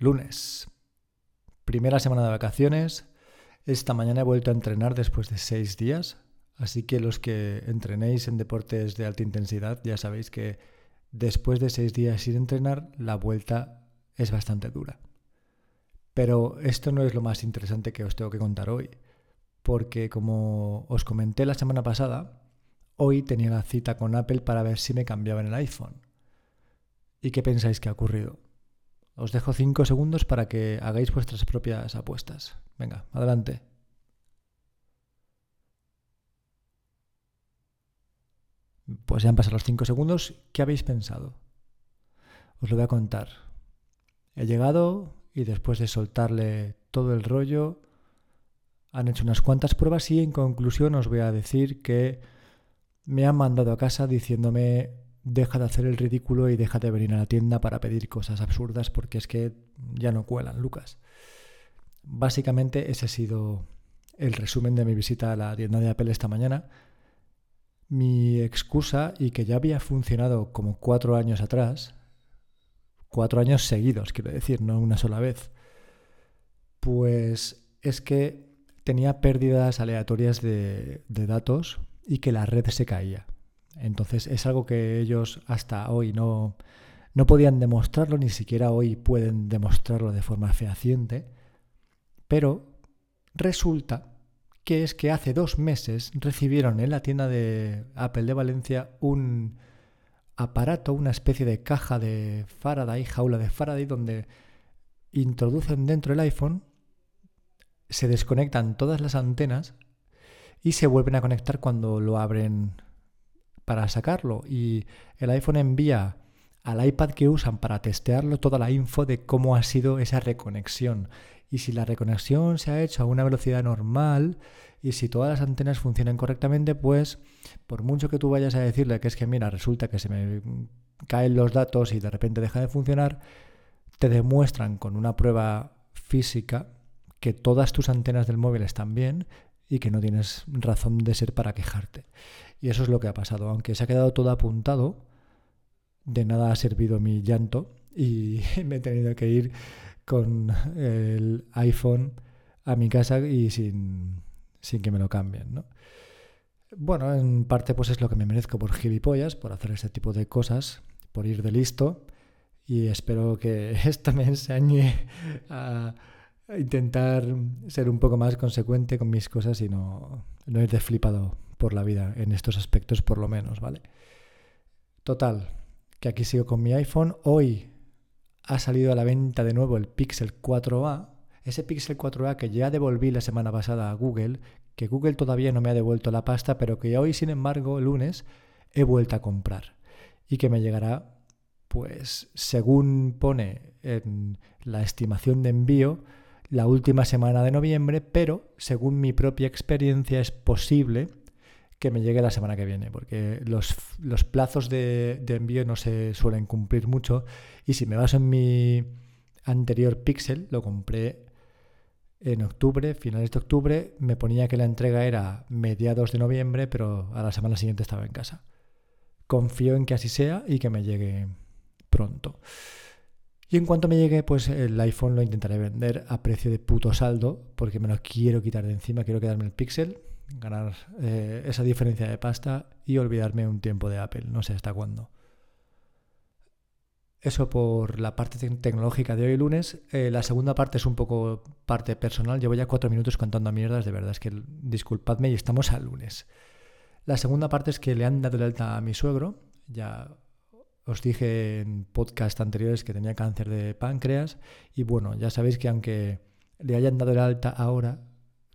Lunes. Primera semana de vacaciones. Esta mañana he vuelto a entrenar después de seis días. Así que los que entrenéis en deportes de alta intensidad ya sabéis que después de seis días sin entrenar la vuelta es bastante dura. Pero esto no es lo más interesante que os tengo que contar hoy. Porque como os comenté la semana pasada, hoy tenía la cita con Apple para ver si me cambiaban el iPhone. ¿Y qué pensáis que ha ocurrido? Os dejo cinco segundos para que hagáis vuestras propias apuestas. Venga, adelante. Pues ya han pasado los cinco segundos. ¿Qué habéis pensado? Os lo voy a contar. He llegado y después de soltarle todo el rollo, han hecho unas cuantas pruebas y en conclusión os voy a decir que me han mandado a casa diciéndome deja de hacer el ridículo y deja de venir a la tienda para pedir cosas absurdas porque es que ya no cuelan, Lucas. Básicamente ese ha sido el resumen de mi visita a la tienda de Apple esta mañana. Mi excusa, y que ya había funcionado como cuatro años atrás, cuatro años seguidos, quiero decir, no una sola vez, pues es que tenía pérdidas aleatorias de, de datos y que la red se caía. Entonces es algo que ellos hasta hoy no, no podían demostrarlo, ni siquiera hoy pueden demostrarlo de forma fehaciente, pero resulta que es que hace dos meses recibieron en la tienda de Apple de Valencia un aparato, una especie de caja de Faraday, jaula de Faraday, donde introducen dentro el iPhone, se desconectan todas las antenas y se vuelven a conectar cuando lo abren para sacarlo y el iPhone envía al iPad que usan para testearlo toda la info de cómo ha sido esa reconexión. Y si la reconexión se ha hecho a una velocidad normal y si todas las antenas funcionan correctamente, pues por mucho que tú vayas a decirle que es que mira, resulta que se me caen los datos y de repente deja de funcionar, te demuestran con una prueba física que todas tus antenas del móvil están bien y que no tienes razón de ser para quejarte. Y eso es lo que ha pasado. Aunque se ha quedado todo apuntado, de nada ha servido mi llanto y me he tenido que ir con el iPhone a mi casa y sin, sin que me lo cambien. ¿no? Bueno, en parte pues es lo que me merezco por gilipollas, por hacer este tipo de cosas, por ir de listo y espero que esto me enseñe a intentar ser un poco más consecuente con mis cosas y no, no ir de flipado por la vida en estos aspectos por lo menos, ¿vale? Total, que aquí sigo con mi iPhone. Hoy ha salido a la venta de nuevo el Pixel 4a. Ese Pixel 4a que ya devolví la semana pasada a Google, que Google todavía no me ha devuelto la pasta, pero que hoy, sin embargo, el lunes, he vuelto a comprar. Y que me llegará, pues, según pone en la estimación de envío, la última semana de noviembre, pero según mi propia experiencia es posible que me llegue la semana que viene, porque los, plazos de, envío no se suelen cumplir mucho y si me baso en mi anterior Pixel, lo compré en octubre, finales de octubre, me ponía que la entrega era mediados de noviembre, pero a la semana siguiente estaba en casa. Confío en que así sea y que me llegue pronto. Y en cuanto me llegue, pues el iPhone lo intentaré vender a precio de puto saldo, porque me lo quiero quitar de encima, quiero quedarme el Pixel, ganar eh, esa diferencia de pasta y olvidarme un tiempo de Apple, no sé hasta cuándo. Eso por la parte tecnológica de hoy lunes. Eh, la segunda parte es un poco parte personal. Llevo ya cuatro minutos contando mierdas, de verdad. Es que disculpadme y estamos al lunes. La segunda parte es que le han dado el alta a mi suegro. Ya os dije en podcast anteriores que tenía cáncer de páncreas y bueno, ya sabéis que aunque le hayan dado el alta ahora,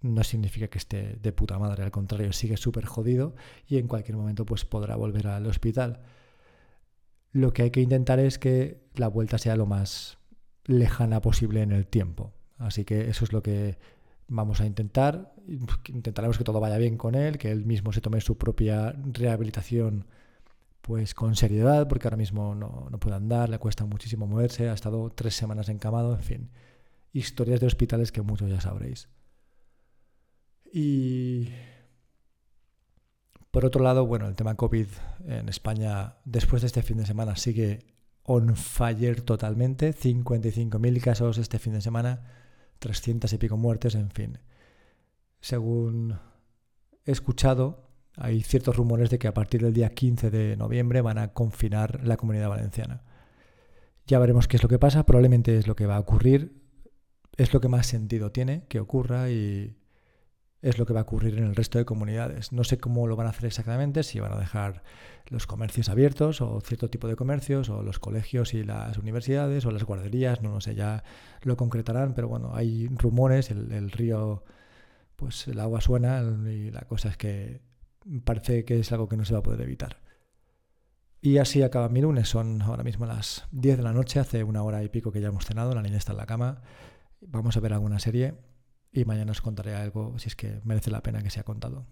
no significa que esté de puta madre, al contrario, sigue súper jodido y en cualquier momento pues podrá volver al hospital. Lo que hay que intentar es que la vuelta sea lo más lejana posible en el tiempo. Así que eso es lo que vamos a intentar. Intentaremos que todo vaya bien con él, que él mismo se tome su propia rehabilitación pues con seriedad, porque ahora mismo no, no puede andar, le cuesta muchísimo moverse, ha estado tres semanas encamado, en fin, historias de hospitales que muchos ya sabréis. Y por otro lado, bueno, el tema COVID en España después de este fin de semana sigue on fire totalmente. 55.000 casos este fin de semana, 300 y pico muertes, en fin. Según he escuchado, hay ciertos rumores de que a partir del día 15 de noviembre van a confinar la comunidad valenciana. Ya veremos qué es lo que pasa, probablemente es lo que va a ocurrir, es lo que más sentido tiene que ocurra y es lo que va a ocurrir en el resto de comunidades. No sé cómo lo van a hacer exactamente, si van a dejar los comercios abiertos o cierto tipo de comercios o los colegios y las universidades o las guarderías, no lo sé, ya lo concretarán, pero bueno, hay rumores, el, el río, pues el agua suena y la cosa es que parece que es algo que no se va a poder evitar. Y así acaba mi lunes. Son ahora mismo las 10 de la noche, hace una hora y pico que ya hemos cenado, la niña está en la cama. Vamos a ver alguna serie y mañana os contaré algo si es que merece la pena que sea contado.